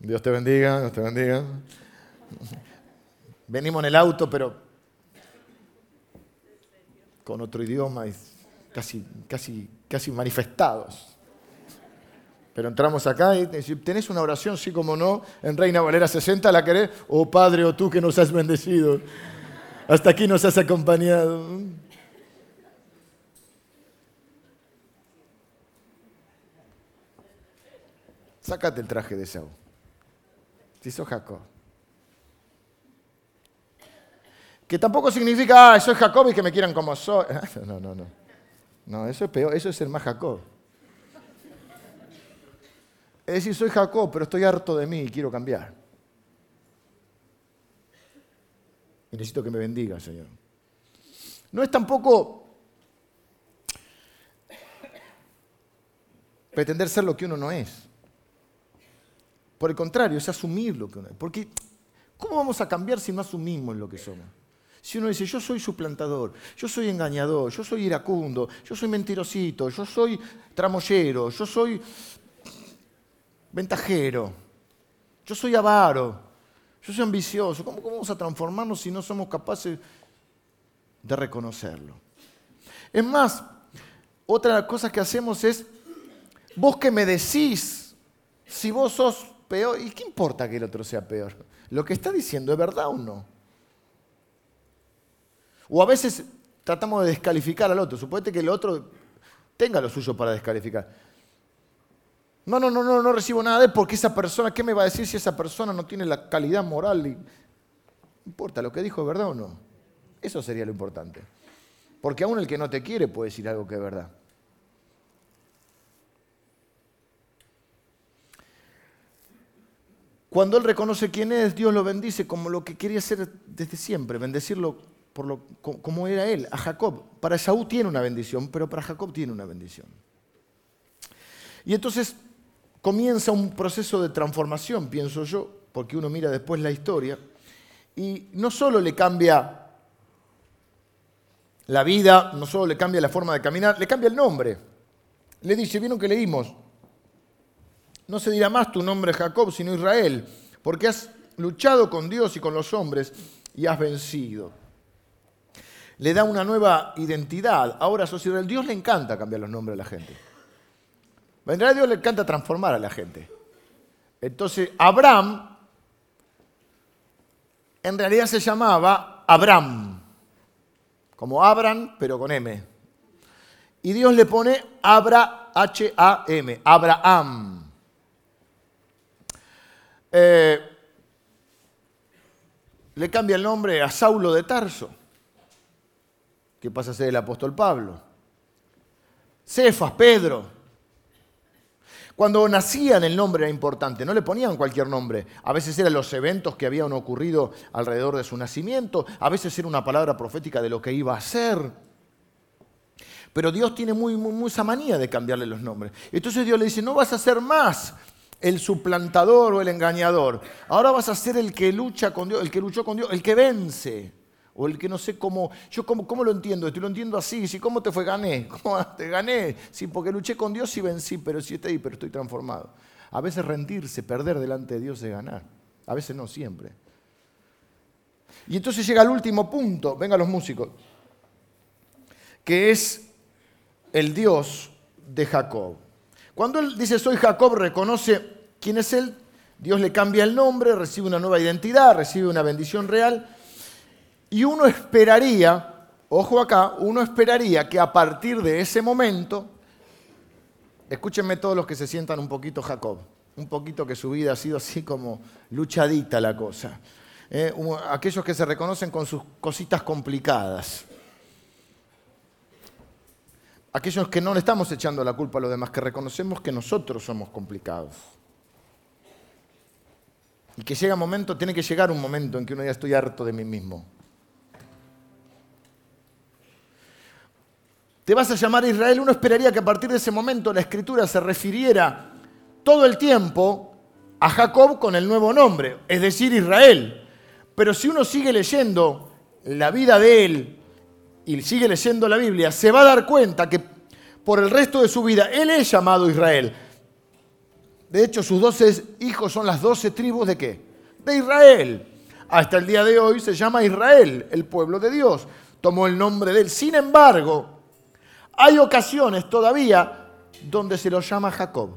Dios te bendiga, Dios te bendiga. Venimos en el auto, pero con otro idioma y casi, casi, casi manifestados. Pero entramos acá y tenés una oración, sí como no, en Reina Valera 60, ¿la querés? Oh Padre, o oh tú que nos has bendecido. Hasta aquí nos has acompañado. Sácate el traje de Saúl. Si sos Jacob. Que tampoco significa, ah, soy Jacob y que me quieran como soy. (laughs) No, no, no. No, eso es peor, eso es el más Jacob. Es decir, soy Jacob, pero estoy harto de mí y quiero cambiar. Y necesito que me bendiga, Señor. No es tampoco pretender ser lo que uno no es. Por el contrario, es asumir lo que uno es. Porque, ¿cómo vamos a cambiar si no asumimos lo que somos? Si uno dice, yo soy suplantador, yo soy engañador, yo soy iracundo, yo soy mentirosito, yo soy tramoyero, yo soy ventajero, yo soy avaro, yo soy ambicioso. ¿Cómo, vamos a transformarnos si no somos capaces de reconocerlo? Es más, otra de las cosas que hacemos es, vos que me decís, si vos sos peor, ¿y qué importa que el otro sea peor? Lo que está diciendo es verdad o no. O a veces tratamos de descalificar al otro. Suponete que el otro tenga lo suyo para descalificar. No, no, no, no, no recibo nada de él porque esa persona, ¿qué me va a decir si esa persona no tiene la calidad moral? Y... Importa, lo que dijo es verdad o no. Eso sería lo importante. Porque aún el que no te quiere puede decir algo que es verdad. Cuando él reconoce quién es, Dios lo bendice como lo que quería hacer desde siempre, bendecirlo por lo, como era él, a Jacob. Para Esaú tiene una bendición, pero para Jacob tiene una bendición. Y entonces comienza un proceso de transformación, pienso yo, porque uno mira después la historia, y no solo le cambia la vida, no solo le cambia la forma de caminar, le cambia el nombre. Le dice, ¿vieron que leímos? No se dirá más tu nombre Jacob, sino Israel, porque has luchado con Dios y con los hombres y has vencido. Le da una nueva identidad. Ahora sos Israel. Dios le encanta cambiar los nombres a la gente. En realidad a Dios le encanta transformar a la gente. Entonces, Abraham en realidad se llamaba Abraham, como Abraham, pero con M. Y Dios le pone Abra, H-A-M, Abraham. Eh, le cambia el nombre a Saulo de Tarso, que pasa a ser el apóstol Pablo. Cefas, Pedro, cuando nacían el nombre era importante, no le ponían cualquier nombre. A veces eran los eventos que habían ocurrido alrededor de su nacimiento, a veces era una palabra profética de lo que iba a ser. Pero Dios tiene muy, muy, esa manía de cambiarle los nombres. Entonces Dios le dice, no vas a ser más el suplantador o el engañador. Ahora vas a ser el que lucha con Dios, el que luchó con Dios, el que vence o el que no sé cómo, yo cómo, cómo lo entiendo, esto lo entiendo así, si cómo te fue, gané, (laughs) ¿cómo te gané? Sí, porque luché con Dios y vencí, pero sí estoy, pero estoy transformado. A veces rendirse, perder delante de Dios es ganar, a veces no siempre. Y entonces llega el último punto, vengan los músicos, que es el Dios de Jacob. Cuando él dice soy Jacob, reconoce quién es él, Dios le cambia el nombre, recibe una nueva identidad, recibe una bendición real y uno esperaría, ojo acá, uno esperaría que a partir de ese momento, escúchenme todos los que se sientan un poquito Jacob, un poquito que su vida ha sido así como luchadita la cosa. Eh, aquellos que se reconocen con sus cositas complicadas. aquellos que no le estamos echando la culpa a los demás, que reconocemos que nosotros somos complicados. Y que llega un momento, tiene que llegar un momento en que uno ya estoy harto de mí mismo. Te vas a llamar Israel, uno esperaría que a partir de ese momento la escritura se refiriera todo el tiempo a Jacob con el nuevo nombre, es decir, Israel. Pero si uno sigue leyendo la vida de él y sigue leyendo la Biblia, se va a dar cuenta que por el resto de su vida él es llamado Israel. De hecho, sus doce hijos son las doce tribus de qué? De Israel. Hasta el día de hoy se llama Israel, el pueblo de Dios. Tomó el nombre de él. Sin embargo, hay ocasiones todavía donde se lo llama Jacob.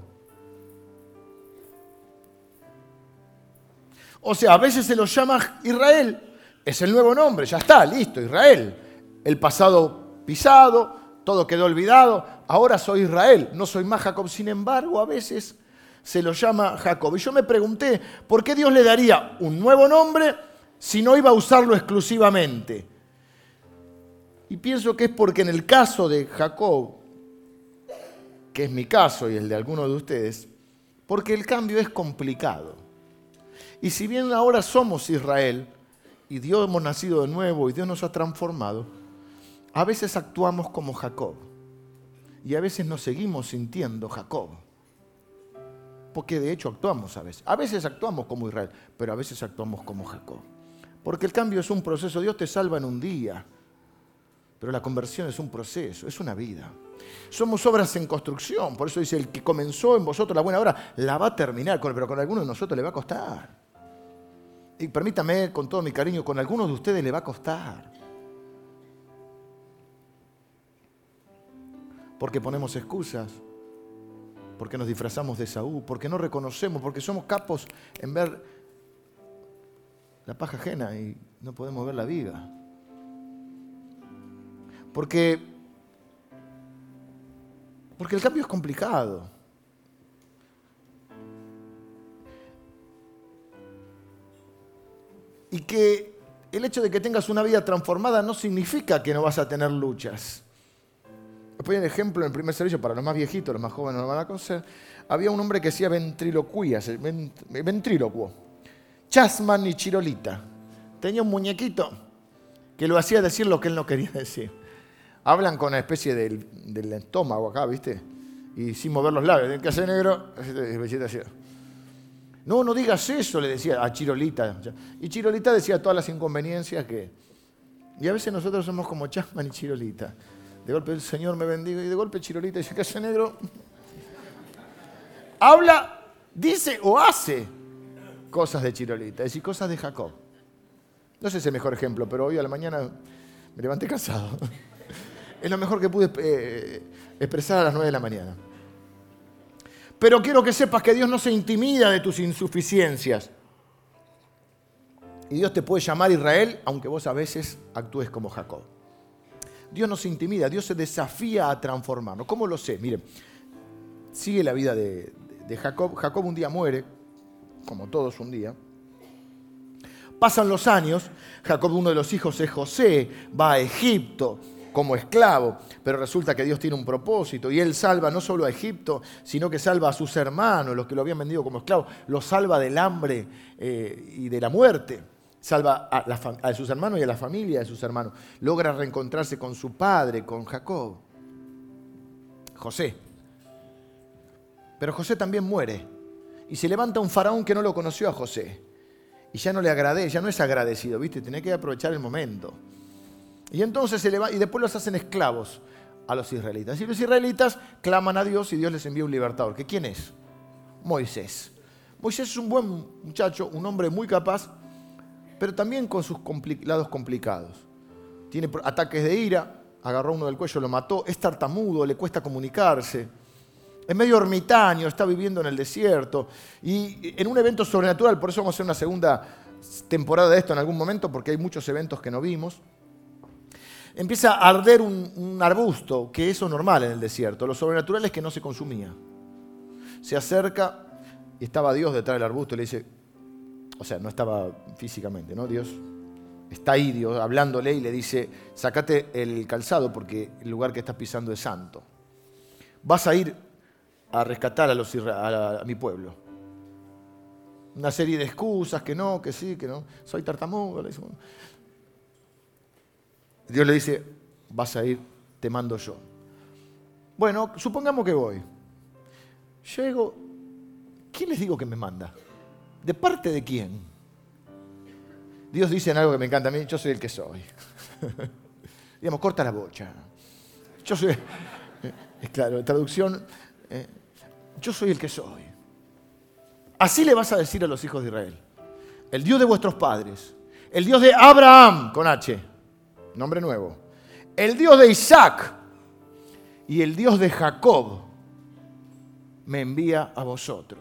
O sea, a veces se lo llama Israel, es el nuevo nombre, ya está, listo, Israel. El pasado pisado, todo quedó olvidado, ahora soy Israel, no soy más Jacob. Sin embargo, a veces se lo llama Jacob. Y yo me pregunté, ¿por qué Dios le daría un nuevo nombre si no iba a usarlo exclusivamente? Y pienso que es porque en el caso de Jacob, que es mi caso y el de algunos de ustedes, porque el cambio es complicado. Y si bien ahora somos Israel, y Dios hemos nacido de nuevo y Dios nos ha transformado, a veces actuamos como Jacob. Y a veces nos seguimos sintiendo Jacob. Porque de hecho actuamos a veces. A veces actuamos como Israel, pero a veces actuamos como Jacob. Porque el cambio es un proceso. Dios te salva en un día. Pero la conversión es un proceso, es una vida. Somos obras en construcción. Por eso dice, el que comenzó en vosotros la buena obra, la va a terminar. Pero con algunos de nosotros le va a costar. Y permítame, con todo mi cariño, con algunos de ustedes le va a costar. Porque ponemos excusas, porque nos disfrazamos de Saúl, porque no reconocemos, porque somos capos en ver la paja ajena y no podemos ver la viga. Porque, porque el cambio es complicado. Y que el hecho de que tengas una vida transformada no significa que no vas a tener luchas. Les pongo un ejemplo en el primer servicio, para los más viejitos, los más jóvenes no lo van a conocer. Había un hombre que hacía ventriloquías, ventrílocuo, Chasman y Chirolita. Tenía un muñequito que lo hacía decir lo que él no quería (laughs) decir. Hablan con una especie del, estómago acá, ¿viste? Y sin mover los labios. ¿Qué hace negro? No, no digas eso, le decía a Chirolita. Y Chirolita decía todas las inconveniencias que... Y a veces nosotros somos como Chasman y Chirolita. De golpe el Señor me bendiga y de golpe Chirolita dice, ¿qué hace negro? Habla, dice o hace cosas de Chirolita, es decir, cosas de Jacob. No sé si es el mejor ejemplo, pero hoy a la mañana me levanté cansado. Es lo mejor que pude eh, expresar a las 9 de la mañana. Pero quiero que sepas que Dios no se intimida de tus insuficiencias. Y Dios te puede llamar Israel, aunque vos a veces actúes como Jacob. Dios no se intimida, Dios se desafía a transformarnos. ¿Cómo lo sé? Miren, sigue la vida de, de Jacob. Jacob un día muere, como todos un día. Pasan los años, Jacob, uno de los hijos es José, va a Egipto, como esclavo, pero resulta que Dios tiene un propósito y Él salva no solo a Egipto, sino que salva a sus hermanos, los que lo habían vendido como esclavos, los salva del hambre eh, y de la muerte, salva a, sus hermanos y a la familia de sus hermanos, logra reencontrarse con su padre, con Jacob, José. Pero José también muere y se levanta un faraón que no lo conoció a José y ya no le agradece, ya no es agradecido, ¿viste? Tiene que aprovechar el momento. Y entonces se le va, y después los hacen esclavos a los israelitas. Y los israelitas claman a Dios y Dios les envía un libertador. ¿Que quién es? Moisés. Moisés es un buen muchacho, un hombre muy capaz, pero también con sus lados complicados. Tiene ataques de ira, agarró uno del cuello, lo mató, es tartamudo, le cuesta comunicarse. Es medio ermitaño, está viviendo en el desierto. Y en un evento sobrenatural, por eso vamos a hacer una segunda temporada de esto en algún momento, porque hay muchos eventos que no vimos empieza a arder un, arbusto, que eso es normal en el desierto. Lo sobrenatural es que no se consumía. Se acerca y estaba Dios detrás del arbusto y le dice, o sea, no estaba físicamente, ¿no? Dios está ahí Dios hablándole y le dice, sacate el calzado porque el lugar que estás pisando es santo. Vas a ir a rescatar a, los, a, mi pueblo. Una serie de excusas, que no, que sí, que no. Soy tartamudo. Dios le dice, vas a ir, te mando yo. Bueno, supongamos que voy. Llego, ¿quién les digo que me manda? ¿De parte de quién? Dios dice en algo que me encanta a mí, yo soy el que soy. (laughs) Digamos, corta la bocha. Yo soy, (laughs) es claro, traducción, eh, yo soy el que soy. Así le vas a decir a los hijos de Israel. El Dios de vuestros padres, el Dios de Abraham, con H, nombre nuevo, el Dios de Isaac y el Dios de Jacob me envía a vosotros.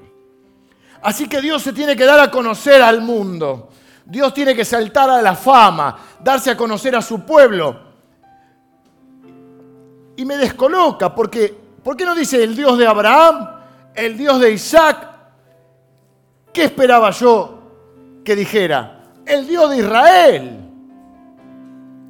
Así que Dios se tiene que dar a conocer al mundo. Dios tiene que saltar a la fama, darse a conocer a su pueblo. Y me descoloca porque, ¿por qué no dice el Dios de Abraham, el Dios de Isaac? ¿Qué esperaba yo que dijera? El Dios de Israel.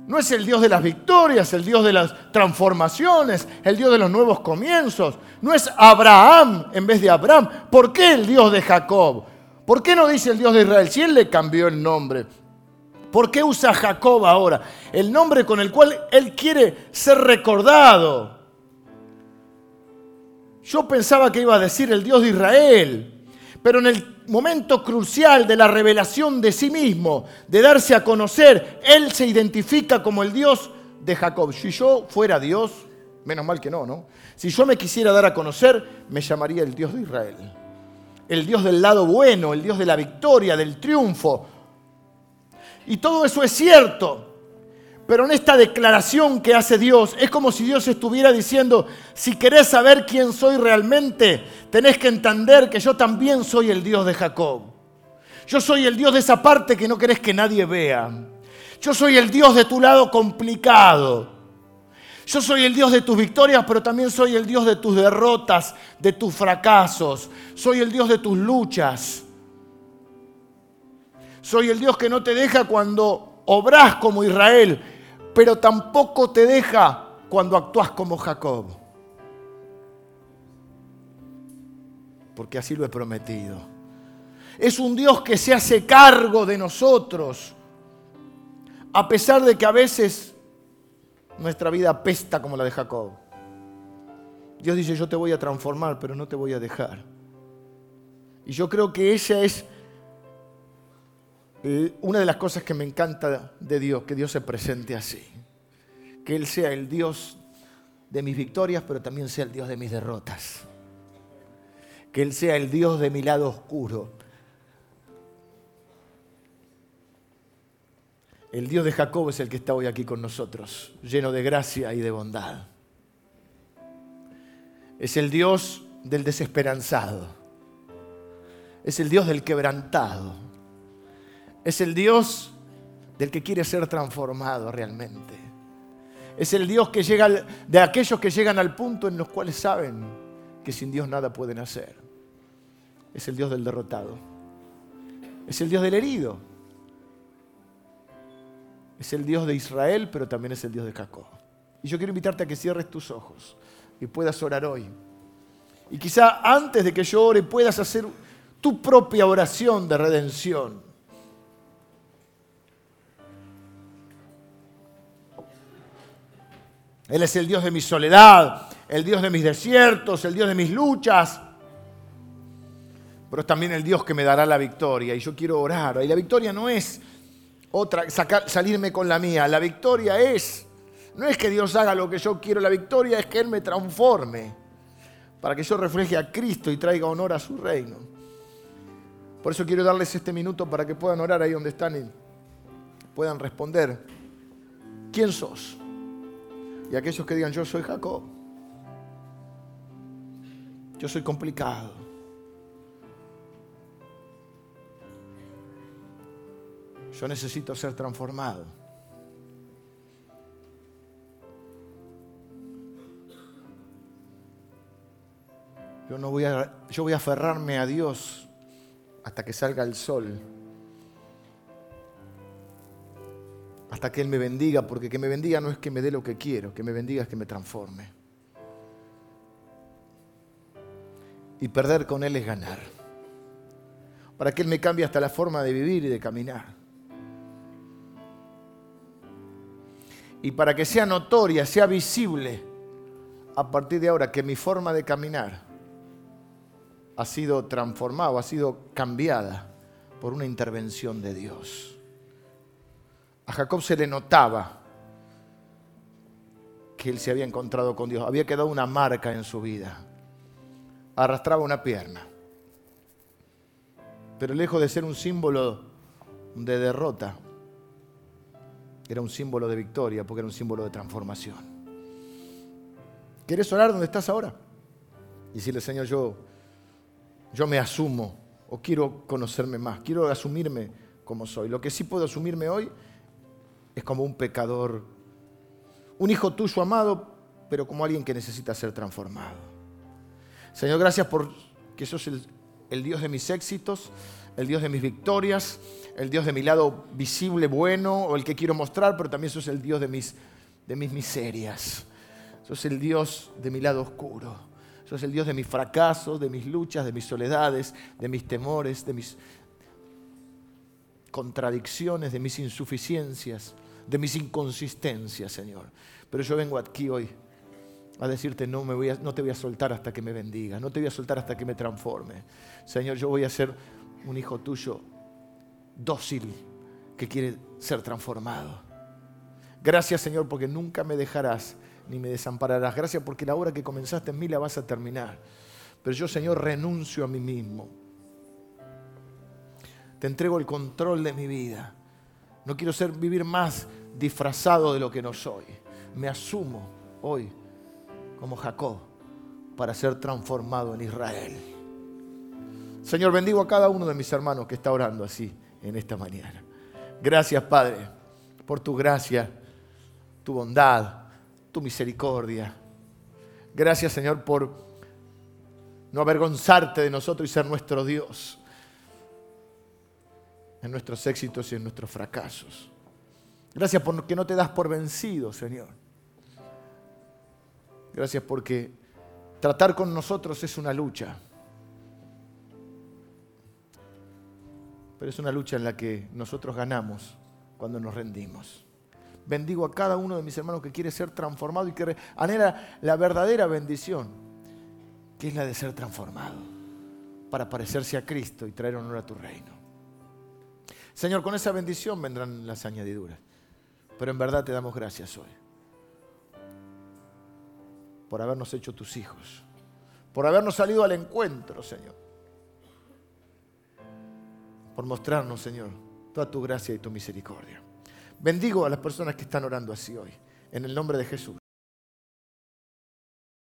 No es el Dios de las victorias, el Dios de las transformaciones, el Dios de los nuevos comienzos. No es Abraham en vez de Abraham. ¿Por qué el Dios de Jacob? ¿Por qué no dice el Dios de Israel? Si él le cambió el nombre. ¿Por qué usa Jacob ahora? El nombre con el cual él quiere ser recordado. Yo pensaba que iba a decir el Dios de Israel, pero en el momento crucial de la revelación de sí mismo, de darse a conocer, él se identifica como el Dios de Jacob. Si yo fuera Dios, menos mal que no, ¿no? Si yo me quisiera dar a conocer, me llamaría el Dios de Israel el Dios del lado bueno, el Dios de la victoria, del triunfo. Y todo eso es cierto. Pero en esta declaración que hace Dios, es como si Dios estuviera diciendo, si querés saber quién soy realmente, tenés que entender que yo también soy el Dios de Jacob. Yo soy el Dios de esa parte que no querés que nadie vea. Yo soy el Dios de tu lado complicado. Yo soy el Dios de tus victorias, pero también soy el Dios de tus derrotas, de tus fracasos. Soy el Dios de tus luchas. Soy el Dios que no te deja cuando obras como Israel, pero tampoco te deja cuando actúas como Jacob. Porque así lo he prometido. Es un Dios que se hace cargo de nosotros, a pesar de que a veces nuestra vida apesta como la de Jacob. Dios dice, yo te voy a transformar, pero no te voy a dejar. Y yo creo que esa es una de las cosas que me encanta de Dios, que Dios se presente así. Que Él sea el Dios de mis victorias, pero también sea el Dios de mis derrotas. Que Él sea el Dios de mi lado oscuro, El Dios de Jacob es el que está hoy aquí con nosotros, lleno de gracia y de bondad. Es el Dios del desesperanzado. Es el Dios del quebrantado. Es el Dios del que quiere ser transformado realmente. Es el Dios que llega de aquellos que llegan al punto en los cuales saben que sin Dios nada pueden hacer. Es el Dios del derrotado. Es el Dios del herido. Es el Dios de Israel, pero también es el Dios de Jacob. Y yo quiero invitarte a que cierres tus ojos y puedas orar hoy. Y quizá antes de que yo ore puedas hacer tu propia oración de redención. Él es el Dios de mi soledad, el Dios de mis desiertos, el Dios de mis luchas, pero es también el Dios que me dará la victoria. Y yo quiero orar. Y la victoria no es otra, salirme con la mía. La victoria es, no es que Dios haga lo que yo quiero, la victoria es que Él me transforme para que yo refleje a Cristo y traiga honor a su reino. Por eso quiero darles este minuto para que puedan orar ahí donde están y puedan responder, ¿quién sos? Y aquellos que digan, yo soy Jacob, yo soy complicado. Yo necesito ser transformado. Yo, no voy a, yo voy a aferrarme a Dios hasta que salga el sol. Hasta que Él me bendiga, porque que me bendiga no es que me dé lo que quiero, que me bendiga es que me transforme. Y perder con Él es ganar. Para que Él me cambie hasta la forma de vivir y de caminar. Y para que sea notoria, sea visible, a partir de ahora que mi forma de caminar ha sido transformada, ha sido cambiada por una intervención de Dios. A Jacob se le notaba que él se había encontrado con Dios, había quedado una marca en su vida, arrastraba una pierna, pero lejos de ser un símbolo de derrota, era un símbolo de victoria, porque era un símbolo de transformación. ¿Quieres orar donde estás ahora? Y decirle, Señor, yo, yo me asumo o quiero conocerme más, quiero asumirme como soy. Lo que sí puedo asumirme hoy es como un pecador, un hijo tuyo amado, pero como alguien que necesita ser transformado. Señor, gracias por que sos el, el Dios de mis éxitos, el Dios de mis victorias, el Dios de mi lado visible, bueno, o el que quiero mostrar, pero también sos el Dios de mis, de mis miserias. Sos el Dios de mi lado oscuro. Sos el Dios de mis fracasos, de mis luchas, de mis soledades, de mis temores, de mis contradicciones, de mis insuficiencias, de mis inconsistencias, Señor. Pero yo vengo aquí hoy a decirte, no, me voy a, no te voy a soltar hasta que me bendiga, no te voy a soltar hasta que me transforme. Señor, yo voy a ser un hijo tuyo dócil que quiere ser transformado. Gracias, Señor, porque nunca me dejarás ni me desampararás. Gracias porque la obra que comenzaste en mí la vas a terminar. Pero yo, Señor, renuncio a mí mismo. Te entrego el control de mi vida. No quiero ser vivir más disfrazado de lo que no soy. Me asumo hoy como Jacob para ser transformado en Israel. Señor, bendigo a cada uno de mis hermanos que está orando así en esta mañana. Gracias, Padre, por tu gracia, tu bondad, tu misericordia. Gracias, Señor, por no avergonzarte de nosotros y ser nuestro Dios en nuestros éxitos y en nuestros fracasos. Gracias porque no te das por vencido, Señor. Gracias porque tratar con nosotros es una lucha. Pero es una lucha en la que nosotros ganamos cuando nos rendimos. Bendigo a cada uno de mis hermanos que quiere ser transformado y que anhela la verdadera bendición, que es la de ser transformado, para parecerse a Cristo y traer honor a tu reino. Señor, con esa bendición vendrán las añadiduras. Pero en verdad te damos gracias hoy por habernos hecho tus hijos, por habernos salido al encuentro, Señor, por mostrarnos, Señor, toda tu gracia y tu misericordia. Bendigo a las personas que están orando así hoy, en el nombre de Jesús.